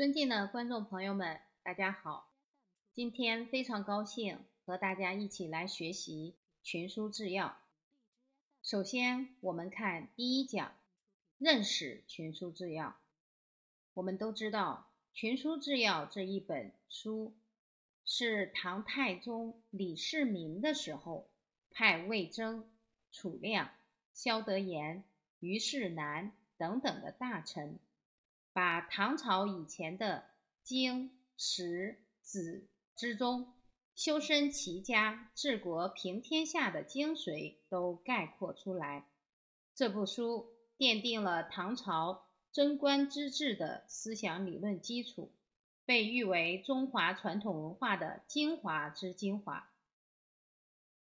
尊敬的观众朋友们，大家好！今天非常高兴和大家一起来学习《群书治要》。首先，我们看第一讲，认识《群书治要》。我们都知道，《群书治要》这一本书是唐太宗李世民的时候派魏征、楚亮、萧德言、虞世南等等的大臣。把唐朝以前的经史子之中修身齐家治国平天下的精髓都概括出来。这部书奠定了唐朝贞观之治的思想理论基础，被誉为中华传统文化的精华之精华。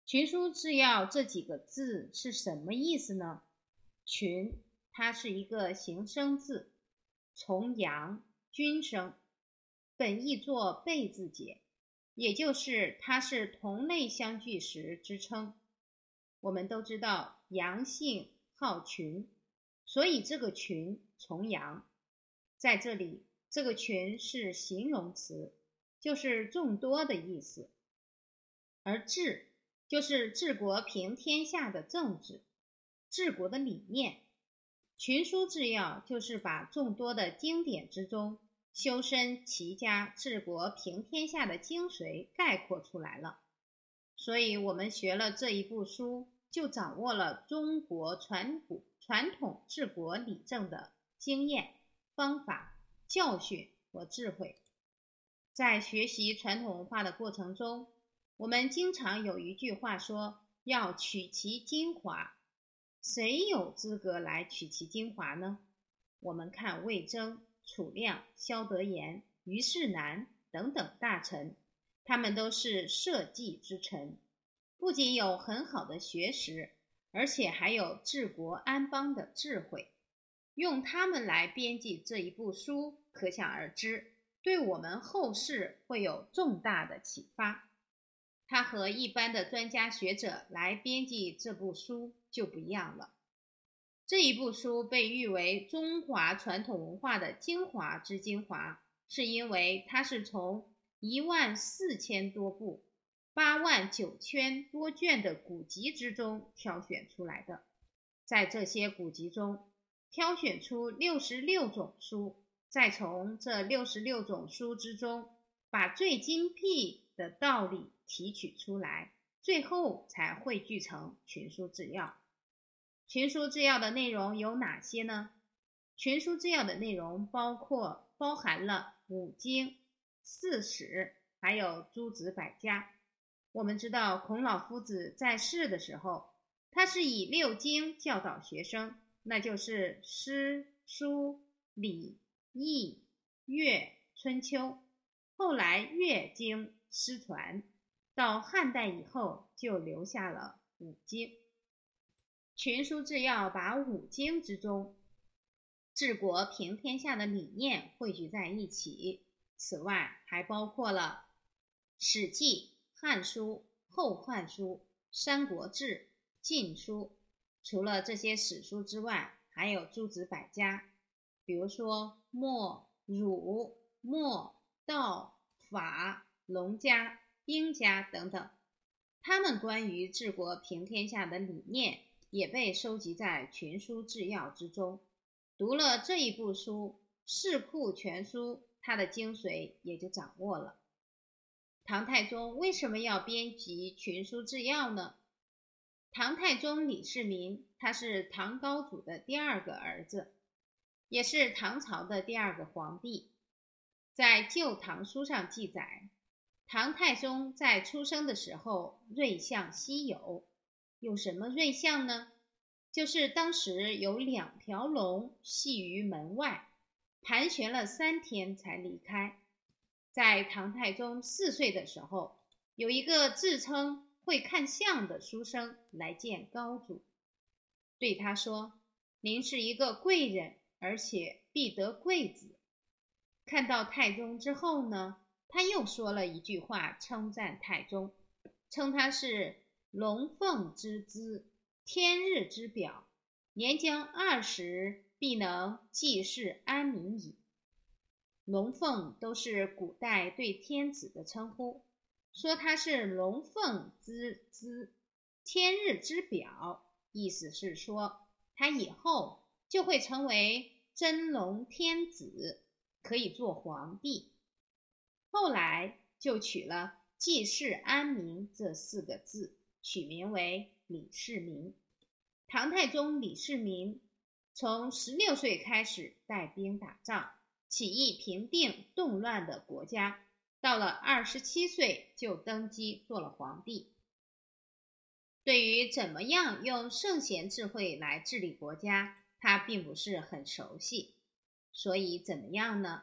群书治要这几个字是什么意思呢？群，它是一个形声字。重阳君生，本意作备字解，也就是它是同类相聚时之称。我们都知道阳性好群，所以这个群重阳，在这里这个群是形容词，就是众多的意思。而治就是治国平天下的政治，治国的理念。群书治要就是把众多的经典之中修身齐家治国平天下的精髓概括出来了，所以我们学了这一部书，就掌握了中国传古传统治国理政的经验、方法、教训和智慧。在学习传统文化的过程中，我们经常有一句话说：“要取其精华。”谁有资格来取其精华呢？我们看魏征、楚亮、萧德言、虞世南等等大臣，他们都是社稷之臣，不仅有很好的学识，而且还有治国安邦的智慧。用他们来编辑这一部书，可想而知，对我们后世会有重大的启发。他和一般的专家学者来编辑这部书就不一样了。这一部书被誉为中华传统文化的精华之精华，是因为它是从一万四千多部、八万九千多卷的古籍之中挑选出来的。在这些古籍中，挑选出六十六种书，再从这六十六种书之中，把最精辟的道理。提取出来，最后才汇聚成群书治要。群书治要的内容有哪些呢？群书治要的内容包括包含了五经、四史，还有诸子百家。我们知道孔老夫子在世的时候，他是以六经教导学生，那就是诗、书、礼、易、乐、春秋。后来乐经失传。到汉代以后，就留下了五经。群书治要把五经之中治国平天下的理念汇聚在一起。此外，还包括了《史记》《汉书》《后汉书》《三国志》《晋书》。除了这些史书之外，还有诸子百家，比如说墨、儒、墨、道、法、农家。兵家等等，他们关于治国平天下的理念也被收集在《群书治要》之中。读了这一部书，《四库全书》，它的精髓也就掌握了。唐太宗为什么要编辑《群书治要》呢？唐太宗李世民，他是唐高祖的第二个儿子，也是唐朝的第二个皇帝。在《旧唐书》上记载。唐太宗在出生的时候，瑞相稀有。有什么瑞相呢？就是当时有两条龙系于门外，盘旋了三天才离开。在唐太宗四岁的时候，有一个自称会看相的书生来见高祖，对他说：“您是一个贵人，而且必得贵子。”看到太宗之后呢？他又说了一句话，称赞太宗，称他是龙凤之姿，天日之表，年将二十，必能济世安民矣。龙凤都是古代对天子的称呼，说他是龙凤之姿天日之表，意思是说他以后就会成为真龙天子，可以做皇帝。后来就取了“济世安民”这四个字，取名为李世民。唐太宗李世民从十六岁开始带兵打仗。起义平定动乱的国家，到了二十七岁就登基做了皇帝。对于怎么样用圣贤智慧来治理国家，他并不是很熟悉。所以怎么样呢？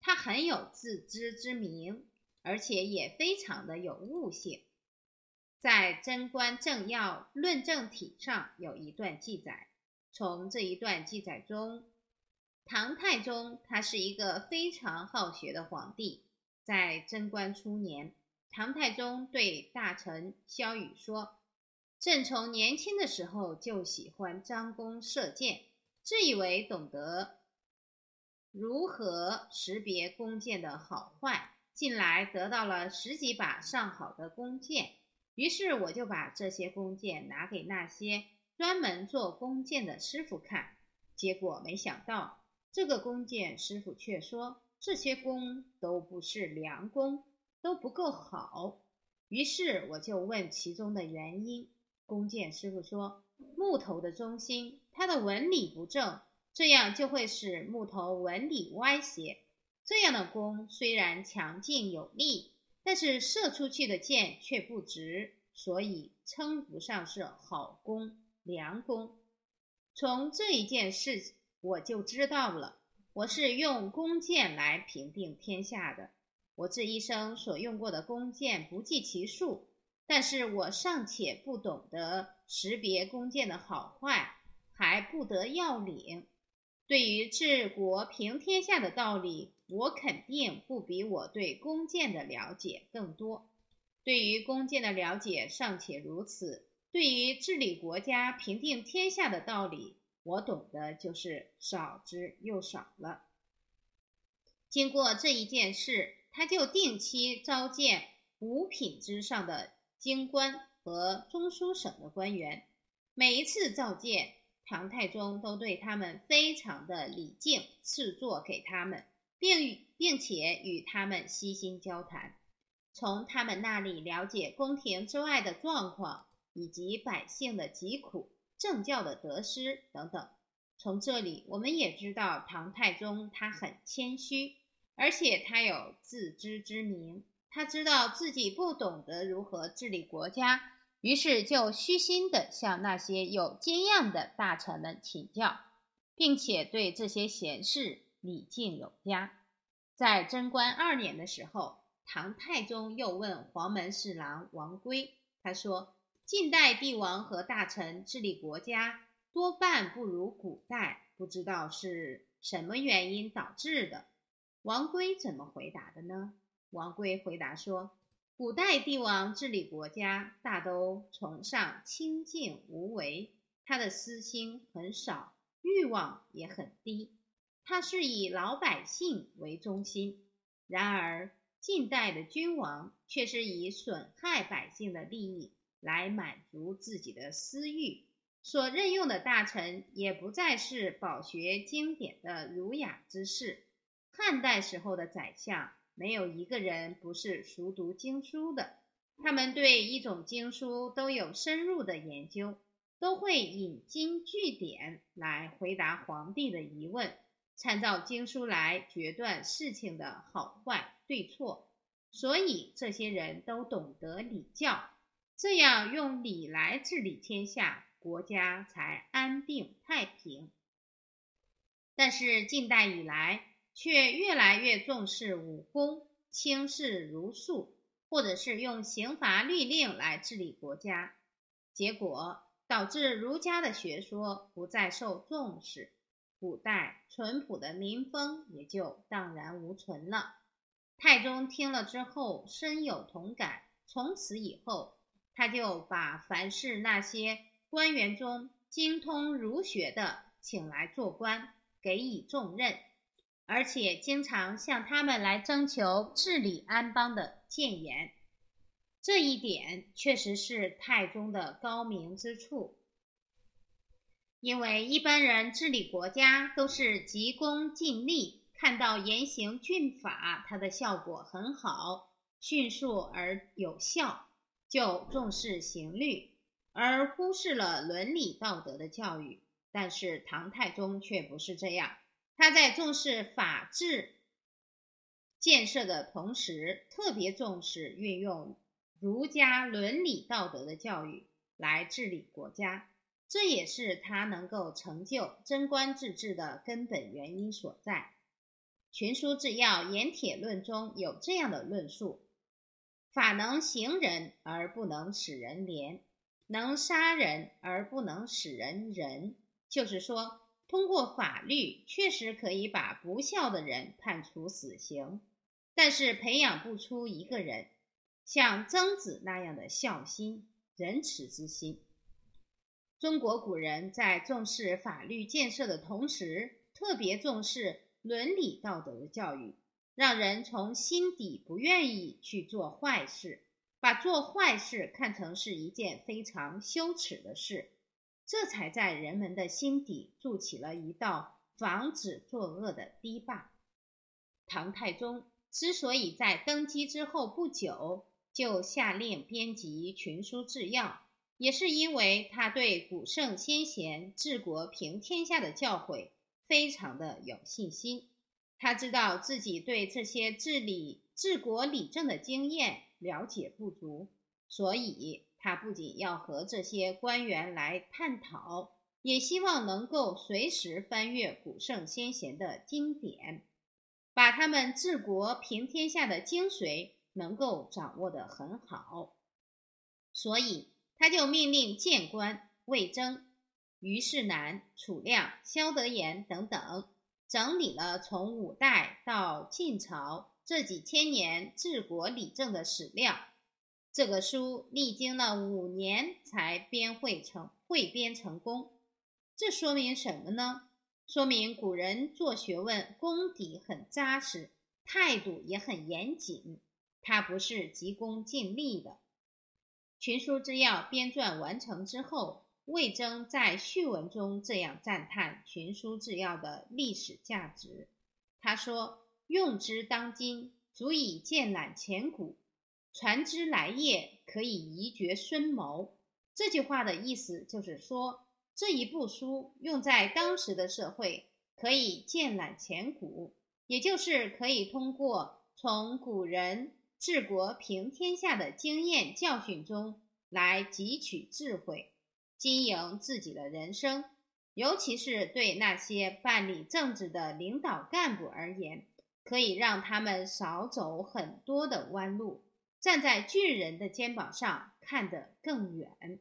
他很有自知之明，而且也非常的有悟性。在《贞观政要论证体》上有一段记载，从这一段记载中。唐太宗他是一个非常好学的皇帝。在贞观初年，唐太宗对大臣萧雨说：“朕从年轻的时候就喜欢张弓射箭，自以为懂得如何识别弓箭的好坏。近来得到了十几把上好的弓箭，于是我就把这些弓箭拿给那些专门做弓箭的师傅看，结果没想到。”这个弓箭师傅却说：“这些弓都不是良弓，都不够好。”于是我就问其中的原因。弓箭师傅说：“木头的中心，它的纹理不正，这样就会使木头纹理歪斜。这样的弓虽然强劲有力，但是射出去的箭却不直，所以称不上是好弓、良弓。”从这一件事。我就知道了，我是用弓箭来平定天下的。我这一生所用过的弓箭不计其数，但是我尚且不懂得识别弓箭的好坏，还不得要领。对于治国平天下的道理，我肯定不比我对弓箭的了解更多。对于弓箭的了解尚且如此，对于治理国家、平定天下的道理，我懂得就是少之又少了。经过这一件事，他就定期召见五品之上的京官和中书省的官员。每一次召见，唐太宗都对他们非常的礼敬，赐座给他们，并并且与他们悉心交谈，从他们那里了解宫廷之外的状况以及百姓的疾苦。政教的得失等等，从这里我们也知道唐太宗他很谦虚，而且他有自知之明，他知道自己不懂得如何治理国家，于是就虚心的向那些有经验的大臣们请教，并且对这些贤士礼敬有加。在贞观二年的时候，唐太宗又问黄门侍郎王圭，他说。近代帝王和大臣治理国家多半不如古代，不知道是什么原因导致的。王圭怎么回答的呢？王圭回答说：“古代帝王治理国家大都崇尚清静无为，他的私心很少，欲望也很低，他是以老百姓为中心。然而近代的君王却是以损害百姓的利益。”来满足自己的私欲，所任用的大臣也不再是饱学经典的儒雅之士。汉代时候的宰相，没有一个人不是熟读经书的。他们对一种经书都有深入的研究，都会引经据典来回答皇帝的疑问，参照经书来决断事情的好坏对错。所以这些人都懂得礼教。这样用礼来治理天下，国家才安定太平。但是近代以来，却越来越重视武功，轻视儒术，或者是用刑罚律令来治理国家，结果导致儒家的学说不再受重视，古代淳朴的民风也就荡然无存了。太宗听了之后深有同感，从此以后。他就把凡是那些官员中精通儒学的请来做官，给予重任；而且经常向他们来征求治理安邦的谏言。这一点确实是太宗的高明之处。因为一般人治理国家都是急功近利，看到严刑峻法，它的效果很好，迅速而有效，就重视刑律，而忽视了伦理道德的教育。但是唐太宗却不是这样，他在重视法治建设的同时，特别重视运用儒家伦理道德的教育来治理国家。这也是他能够成就贞观之治的根本原因所在。《群书治要·盐铁论》中有这样的论述：“法能行人而不能使人廉，能杀人而不能使人仁。”就是说，通过法律确实可以把不孝的人判处死刑，但是培养不出一个人像曾子那样的孝心、仁慈之心。中国古人在重视法律建设的同时，特别重视伦理道德的教育，让人从心底不愿意去做坏事，把做坏事看成是一件非常羞耻的事，这才在人们的心底筑起了一道防止作恶的堤坝。唐太宗之所以在登基之后不久就下令编辑《群书治要》。也是因为他对古圣先贤治国平天下的教诲非常的有信心，他知道自己对这些治理治国理政的经验了解不足，所以他不仅要和这些官员来探讨，也希望能够随时翻阅古圣先贤的经典，把他们治国平天下的精髓能够掌握得很好，所以。他就命令谏官魏征、虞世南、楚亮、萧德言等等，整理了从五代到晋朝这几千年治国理政的史料。这个书历经了五年才编汇成汇编成功。这说明什么呢？说明古人做学问功底很扎实，态度也很严谨，他不是急功近利的。群书之要编撰完成之后，魏征在序文中这样赞叹群书治要的历史价值。他说：“用之当今，足以鉴览前古；传之来业，可以移绝孙谋。”这句话的意思就是说，这一部书用在当时的社会，可以鉴览前古，也就是可以通过从古人。治国平天下的经验教训中来汲取智慧，经营自己的人生。尤其是对那些办理政治的领导干部而言，可以让他们少走很多的弯路，站在巨人的肩膀上看得更远。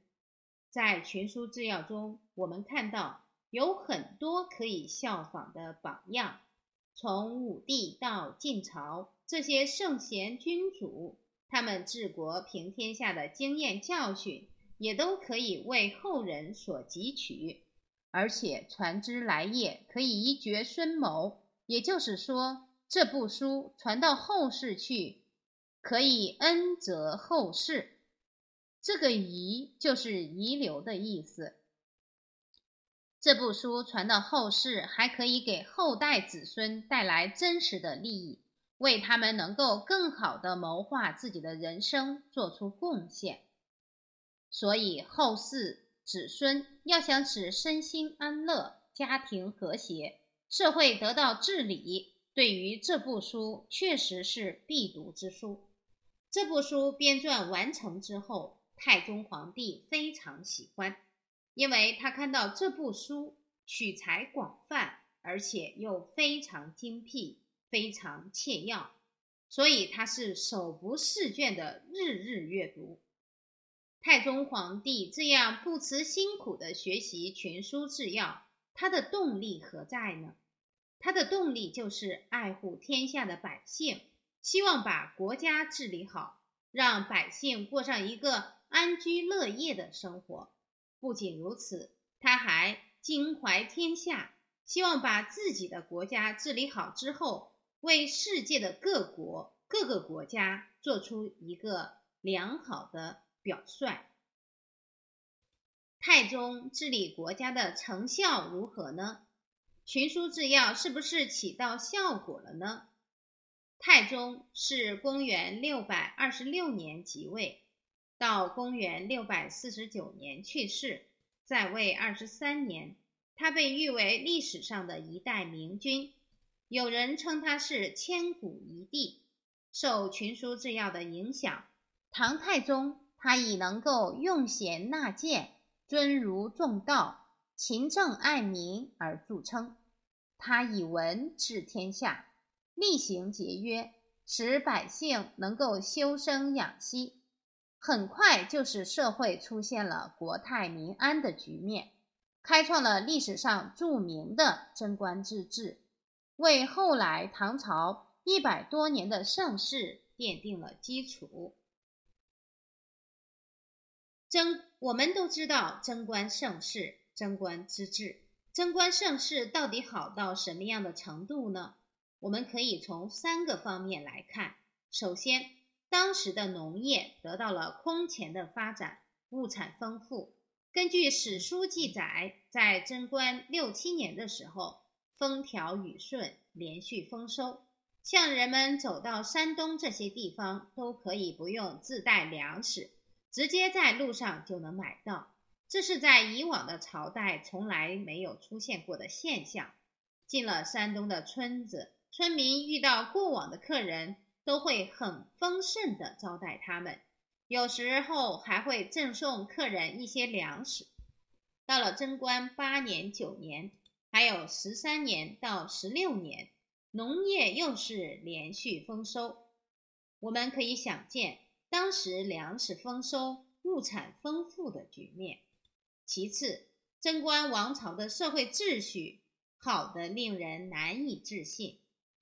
在群书治要中，我们看到有很多可以效仿的榜样，从武帝到晋朝。这些圣贤君主，他们治国平天下的经验教训，也都可以为后人所汲取，而且传之来业，可以一决孙谋。也就是说，这部书传到后世去，可以恩泽后世。这个遗就是遗留的意思。这部书传到后世，还可以给后代子孙带来真实的利益。为他们能够更好的谋划自己的人生做出贡献，所以后世子孙要想使身心安乐、家庭和谐、社会得到治理，对于这部书确实是必读之书。这部书编撰完成之后，太宗皇帝非常喜欢，因为他看到这部书取材广泛，而且又非常精辟。非常切要，所以他是手不释卷的日日阅读。太宗皇帝这样不辞辛苦的学习群书治要，他的动力何在呢？他的动力就是爱护天下的百姓，希望把国家治理好，让百姓过上一个安居乐业的生活。不仅如此，他还襟怀天下。希望把自己的国家治理好之后，为世界的各国各个国家做出一个良好的表率。太宗治理国家的成效如何呢？群书治要是不是起到效果了呢？太宗是公元六百二十六年即位，到公元六百四十九年去世，在位二十三年。他被誉为历史上的一代明君，有人称他是千古一帝。受群书治要的影响，唐太宗他以能够用贤纳谏。尊儒重道、勤政爱民而著称。他以文治天下，厉行节约，使百姓能够修身养息，很快就使社会出现了国泰民安的局面，开创了历史上著名的贞观之治，为后来唐朝一百多年的盛世奠定了基础。贞，我们都知道贞观盛世、贞观之治。贞观盛世到底好到什么样的程度呢？我们可以从三个方面来看。首先，当时的农业得到了空前的发展，物产丰富。根据史书记载，在贞观六七年的时候，风调雨顺，连续丰收，像人们走到山东这些地方，都可以不用自带粮食。直接在路上就能买到，这是在以往的朝代从来没有出现过的现象。进了山东的村子，村民遇到过往的客人，都会很丰盛的招待他们，有时候还会赠送客人一些粮食。到了贞观八年、九年，还有十三年到十六年，农业又是连续丰收。我们可以想见。当时粮食丰收、物产丰富的局面。其次，贞观王朝的社会秩序好得令人难以置信。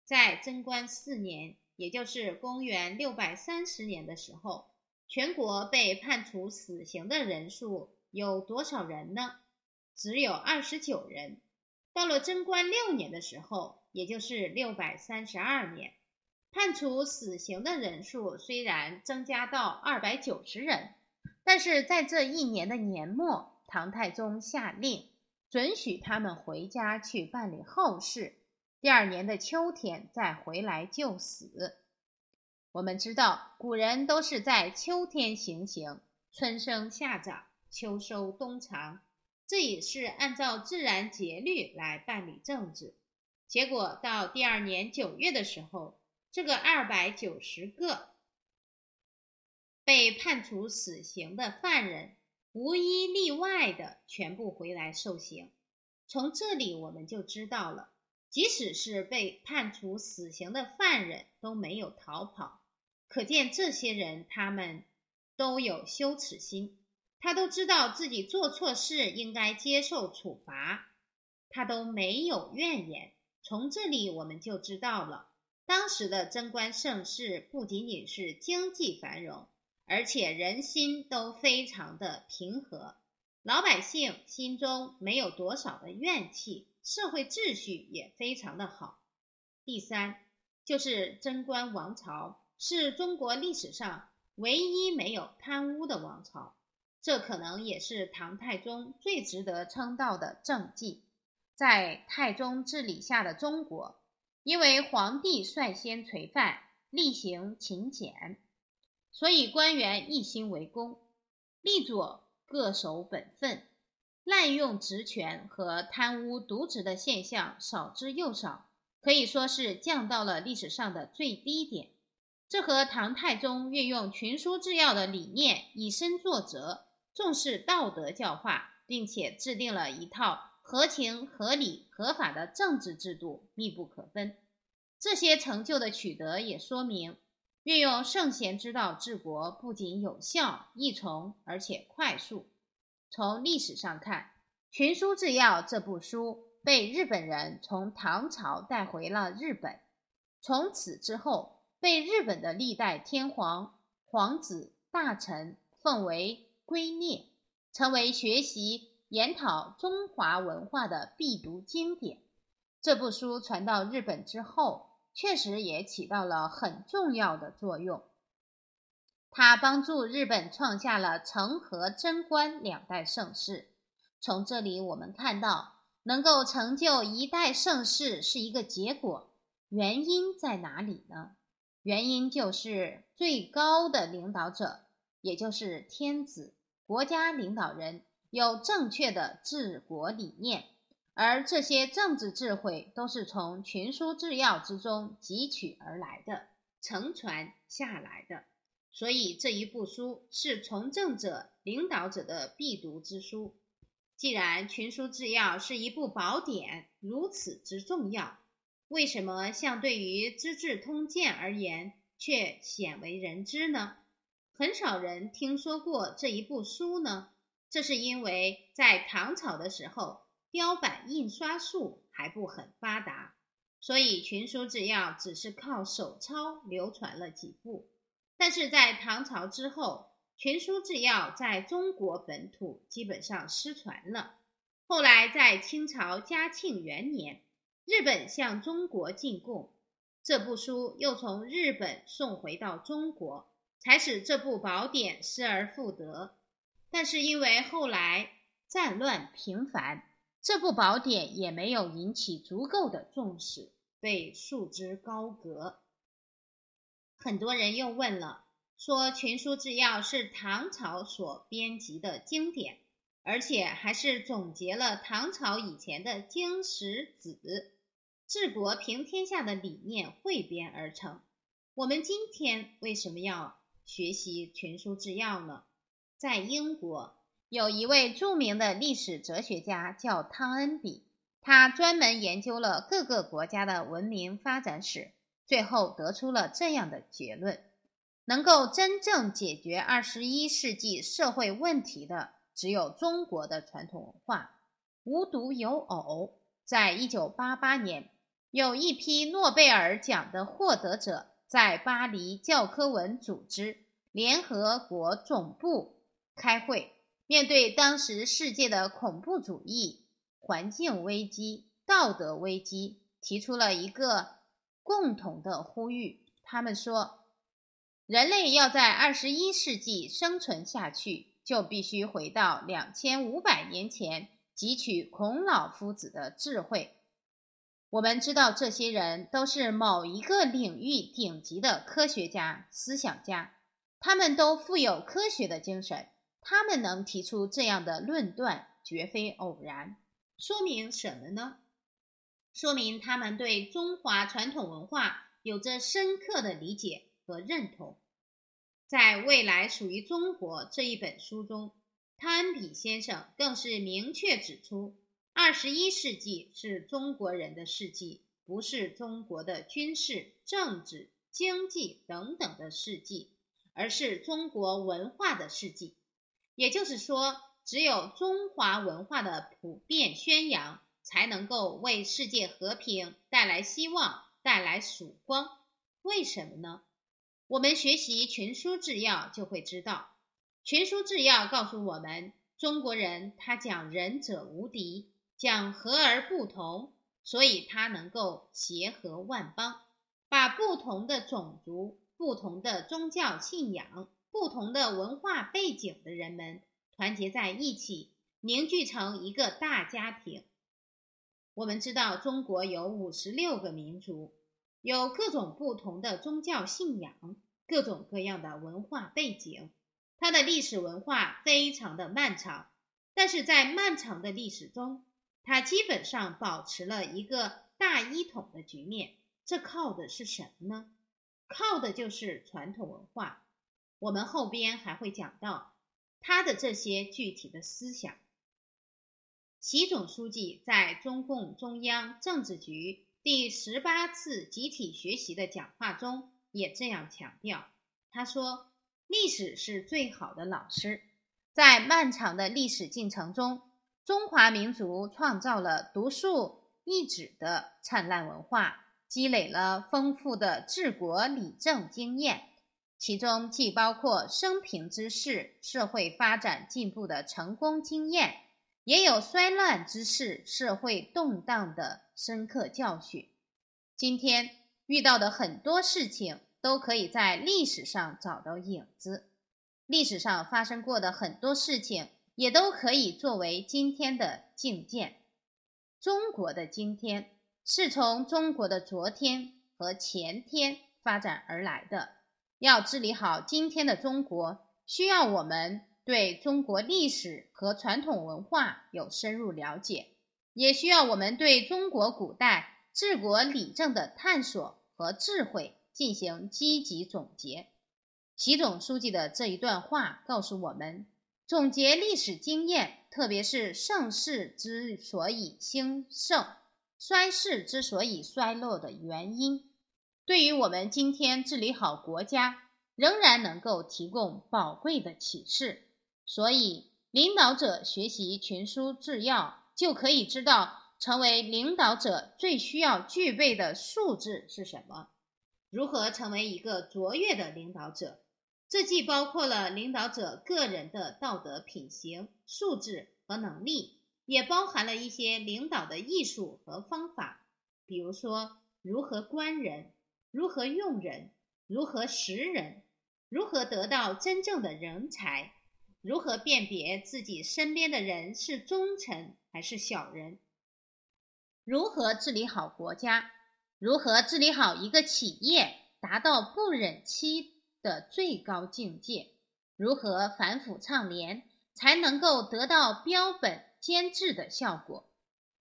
在贞观四年，也就是公元六百三十年的时候，全国被判处死刑的人数有多少人呢？只有二十九人。到了贞观六年的时候，也就是六百三十二年。判处死刑的人数虽然增加到二百九十人，但是在这一年的年末，唐太宗下令准许他们回家去办理后事，第二年的秋天再回来就死。我们知道，古人都是在秋天行刑，春生夏长，秋收冬藏，这也是按照自然节律来办理政治。结果到第二年九月的时候。这个二百九十个被判处死刑的犯人，无一例外的全部回来受刑。从这里我们就知道了，即使是被判处死刑的犯人都没有逃跑，可见这些人他们都有羞耻心，他都知道自己做错事应该接受处罚，他都没有怨言。从这里我们就知道了。当时的贞观盛世不仅仅是经济繁荣，而且人心都非常的平和，老百姓心中没有多少的怨气，社会秩序也非常的好。第三，就是贞观王朝是中国历史上唯一没有贪污的王朝，这可能也是唐太宗最值得称道的政绩。在太宗治理下的中国。因为皇帝率先垂范，厉行勤俭，所以官员一心为公，吏左各守本分，滥用职权和贪污渎职的现象少之又少，可以说是降到了历史上的最低点。这和唐太宗运用群书治要的理念，以身作则，重视道德教化，并且制定了一套。合情、合理、合法的政治制度密不可分。这些成就的取得也说明，运用圣贤之道治国不仅有效、易从，而且快速。从历史上看，《群书治要》这部书被日本人从唐朝带回了日本，从此之后被日本的历代天皇、皇子、大臣奉为圭臬，成为学习。研讨中华文化的必读经典。这部书传到日本之后，确实也起到了很重要的作用。他帮助日本创下了成和贞观两代盛世。从这里我们看到，能够成就一代盛世是一个结果，原因在哪里呢？原因就是最高的领导者，也就是天子，国家领导人有正确的治国理念。而这些政治智慧都是从群书治要之中汲取而来的，承传下来的。所以这一部书是从政者、领导者的必读之书。既然群书治要是一部宝典，如此之重要，为什么相对于《资治通鉴》而言却鲜为人知呢？很少人听说过这一部书呢？这是因为在唐朝的时候。雕版印刷术还不很发达，所以群书治要只是靠手抄流传了几部。但是在唐朝之后，群书制药在中国本土基本上失传了。后来在清朝嘉庆元年，日本向中国进贡，这部书又从日本送回到中国，才使这部宝典失而复得。但是因为后来战乱频繁。这部宝典也没有引起足够的重视，被束之高阁。很多人又问了，说《群书治要》是唐朝所编辑的经典，而且还是总结了唐朝以前的经史子治国平天下的理念汇编而成。我们今天为什么要学习《群书治要》呢？在英国。有一位著名的历史哲学家叫汤恩比，他专门研究了各个国家的文明发展史，最后得出了这样的结论：能够真正解决二十一世纪社会问题的，只有中国的传统文化。无独有偶，在一九八八年，有一批诺贝尔奖的获得者在巴黎教科文组织联合国总部开会。面对当时世界的恐怖主义、环境危机、道德危机，提出了一个共同的呼吁。他们说，人类要在二十一世纪生存下去，就必须回到两千五百年前汲取孔老夫子的智慧。我们知道，这些人都是某一个领域顶级的科学家、思想家，他们都富有科学的精神。他们能提出这样的论断，绝非偶然。说明什么呢？说明他们对中华传统文化有着深刻的理解和认同。在未来属于中国这一本书中，汤恩比先生更是明确指出，二十一世纪是中国人的世纪，不是中国的军事、政治、经济等等的世纪，而是中国文化的世纪。也就是说，只有中华文化的普遍宣扬，才能够为世界和平带来希望，带来曙光。为什么呢？我们学习群书治要就会知道，群书治要告诉我们，中国人他讲仁者无敌，讲和而不同，所以他能够协和万邦，把不同的种族、不同的宗教信仰。不同的文化背景的人们团结在一起，凝聚成一个大家庭。我们知道，中国有五十六个民族，有各种不同的宗教信仰，各种各样的文化背景。它的历史文化非常的漫长，但是在漫长的历史中，它基本上保持了一个大一统的局面。这靠的是什么呢？靠的就是传统文化。我们后边还会讲到他的这些具体的思想。习总书记在中共中央政治局第十八次集体学习的讲话中也这样强调。他说：“历史是最好的老师，在漫长的历史进程中，中华民族创造了独树一帜的灿烂文化，积累了丰富的治国理政经验。”其中既包括生平之事、社会发展进步的成功经验，也有衰乱之势、社会动荡的深刻教训。今天遇到的很多事情，都可以在历史上找到影子。历史上发生过的很多事情，也都可以作为今天的借鉴。中国的今天是从中国的昨天和前天发展而来的。要治理好今天的中国，需要我们。对中国历史和传统文化有深入了解，也需要我们对中国古代治国理政的探索和智慧进行积极总结。习总书记的这一段话告诉我们：总结历史经验，特别是盛世之所以兴盛，衰世之所以衰落的原因，对于我们今天治理好国家，仍然能够提供宝贵的启示。所以，领导者学习群书治要，就可以知道成为领导者最需要具备的素质是什么。如何成为一个卓越的领导者？这既包括了领导者个人的道德品行、素质和能力，也包含了一些领导的艺术和方法，比如说如何观人、如何用人、如何识人、如何得到真正的人才。如何辨别自己身边的人是忠臣还是小人？如何治理好国家？如何治理好一个企业，达到不忍欺的最高境界？如何反腐倡廉，才能够得到标本兼治的效果？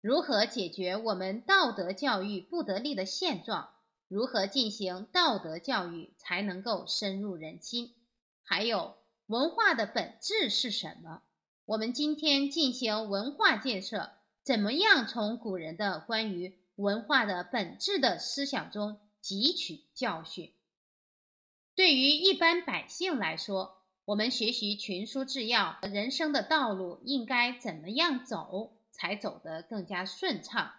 如何解决我们道德教育不得力的现状？如何进行道德教育，才能够深入人心？还有。文化的本质是什么？我们今天进行文化建设，怎么样从古人的关于文化的本质的思想中汲取教训？对于一般百姓来说，我们学习群书治要，人生的道路应该怎么样走，才走得更加顺畅？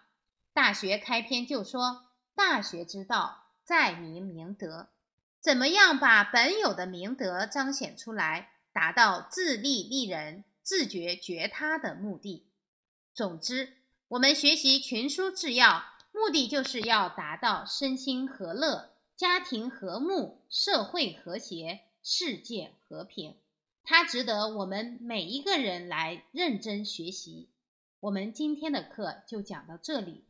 大学开篇就说：“大学之道，在明明德。”怎么样把本有的明德彰显出来，达到自立立人、自觉觉他的目的？总之，我们学习群书治要，目的就是要达到身心和乐、家庭和睦、社会和谐、世界和平。它值得我们每一个人来认真学习。我们今天的课就讲到这里，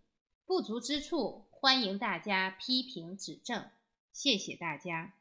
不足之处欢迎大家批评指正。谢谢大家。